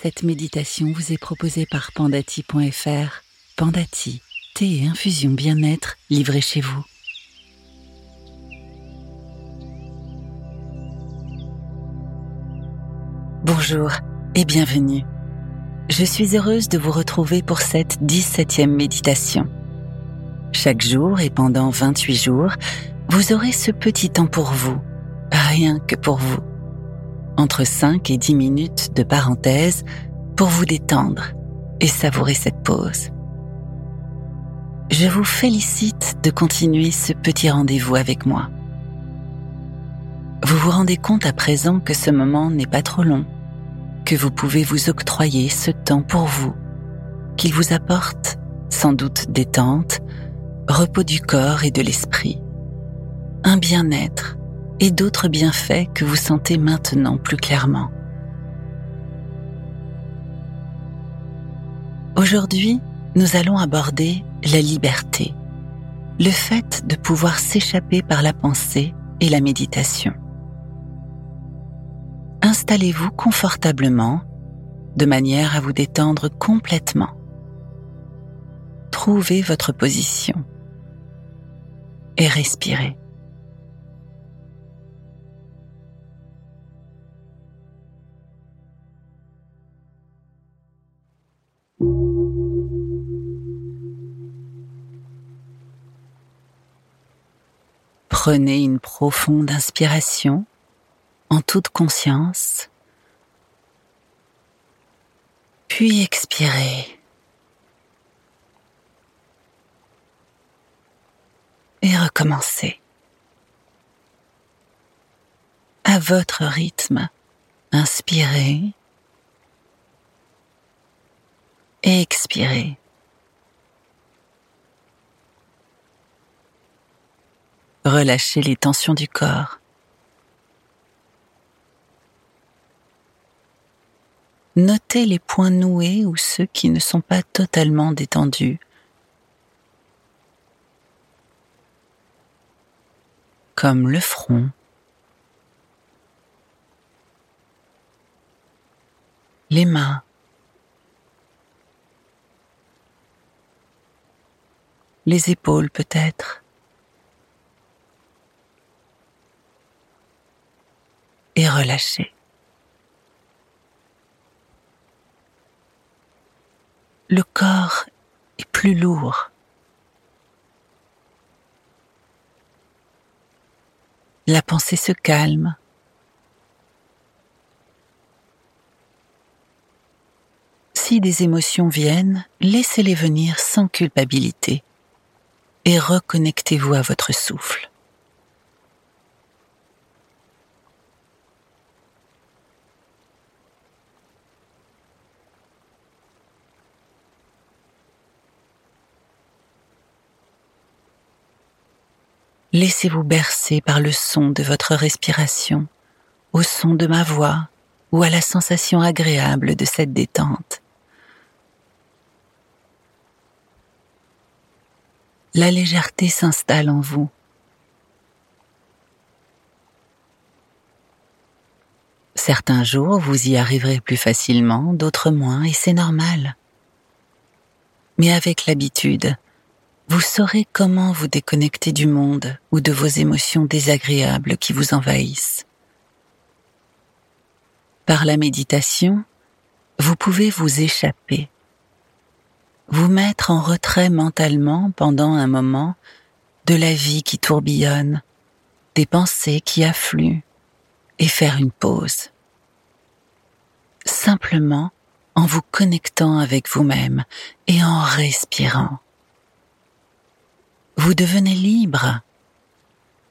Cette méditation vous est proposée par pandati.fr. Pandati, thé et infusion bien-être livrés chez vous. Bonjour et bienvenue. Je suis heureuse de vous retrouver pour cette 17e méditation. Chaque jour et pendant 28 jours, vous aurez ce petit temps pour vous, rien que pour vous entre 5 et 10 minutes de parenthèse pour vous détendre et savourer cette pause. Je vous félicite de continuer ce petit rendez-vous avec moi. Vous vous rendez compte à présent que ce moment n'est pas trop long, que vous pouvez vous octroyer ce temps pour vous, qu'il vous apporte sans doute détente, repos du corps et de l'esprit, un bien-être et d'autres bienfaits que vous sentez maintenant plus clairement. Aujourd'hui, nous allons aborder la liberté, le fait de pouvoir s'échapper par la pensée et la méditation. Installez-vous confortablement de manière à vous détendre complètement. Trouvez votre position et respirez. Prenez une profonde inspiration en toute conscience, puis expirez. Et recommencez. À votre rythme, inspirez et expirez. Relâchez les tensions du corps. Notez les points noués ou ceux qui ne sont pas totalement détendus. Comme le front, les mains, les épaules peut-être. Et relâchez. Le corps est plus lourd. La pensée se calme. Si des émotions viennent, laissez-les venir sans culpabilité et reconnectez-vous à votre souffle. Laissez-vous bercer par le son de votre respiration, au son de ma voix ou à la sensation agréable de cette détente. La légèreté s'installe en vous. Certains jours, vous y arriverez plus facilement, d'autres moins, et c'est normal. Mais avec l'habitude, vous saurez comment vous déconnecter du monde ou de vos émotions désagréables qui vous envahissent. Par la méditation, vous pouvez vous échapper, vous mettre en retrait mentalement pendant un moment de la vie qui tourbillonne, des pensées qui affluent, et faire une pause. Simplement en vous connectant avec vous-même et en respirant vous devenez libre.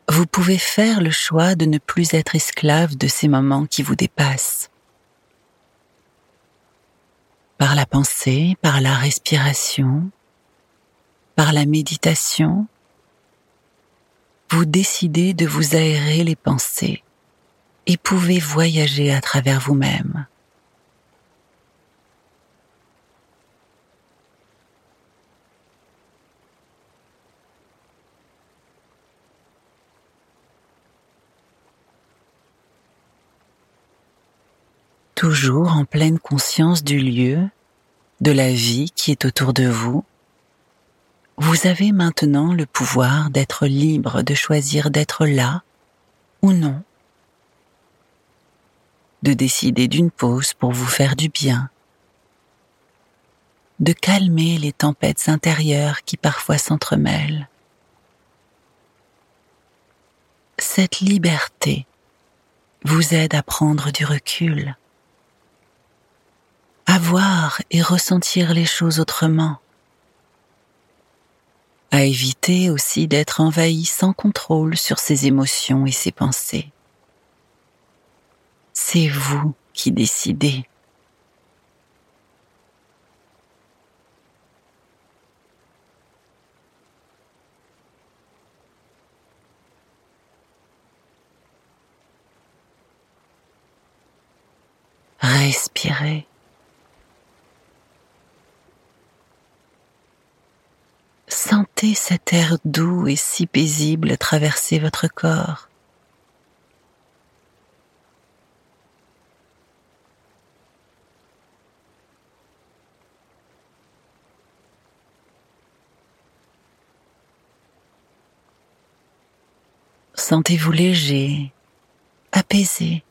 Vous pouvez faire le choix de ne plus être esclave de ces moments qui vous dépassent. Par la pensée, par la respiration, par la méditation, vous décidez de vous aérer les pensées et pouvez voyager à travers vous-même. Toujours en pleine conscience du lieu, de la vie qui est autour de vous, vous avez maintenant le pouvoir d'être libre de choisir d'être là ou non, de décider d'une pause pour vous faire du bien, de calmer les tempêtes intérieures qui parfois s'entremêlent. Cette liberté vous aide à prendre du recul, et ressentir les choses autrement, à éviter aussi d'être envahi sans contrôle sur ses émotions et ses pensées. C'est vous qui décidez. Respirez. Sentez cet air doux et si paisible traverser votre corps. Sentez-vous léger, apaisé.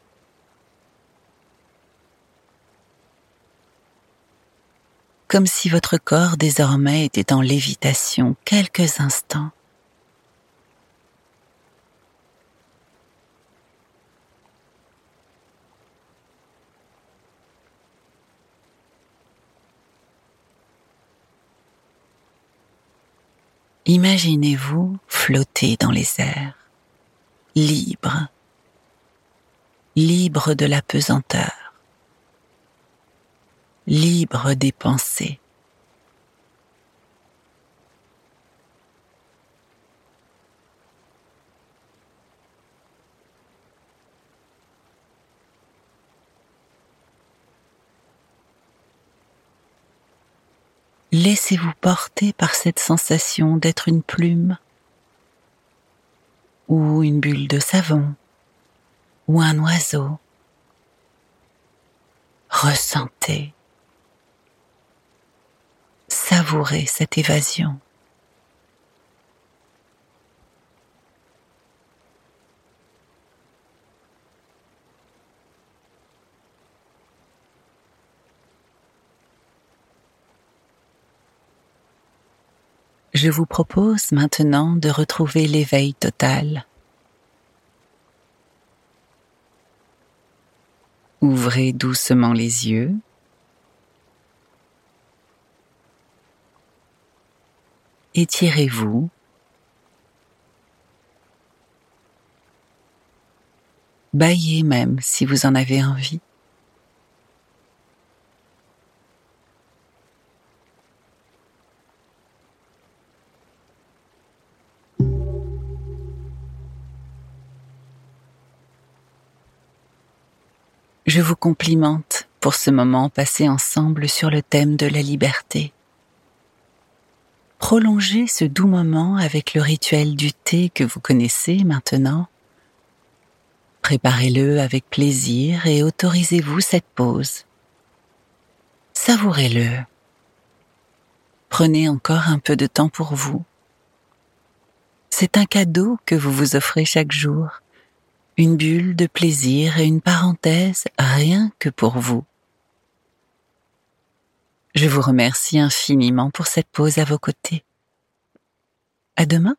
Comme si votre corps désormais était en lévitation quelques instants. Imaginez-vous flotter dans les airs, libre, libre de la pesanteur libre des pensées. Laissez-vous porter par cette sensation d'être une plume ou une bulle de savon ou un oiseau. Ressentez savourez cette évasion. Je vous propose maintenant de retrouver l'éveil total. Ouvrez doucement les yeux étirez-vous. Baillez même si vous en avez envie. Je vous complimente pour ce moment passé ensemble sur le thème de la liberté prolongez ce doux moment avec le rituel du thé que vous connaissez maintenant. Préparez-le avec plaisir et autorisez-vous cette pause. Savourez-le. Prenez encore un peu de temps pour vous. C'est un cadeau que vous vous offrez chaque jour, une bulle de plaisir et une parenthèse rien que pour vous. Je vous remercie infiniment pour cette pause à vos côtés. À demain.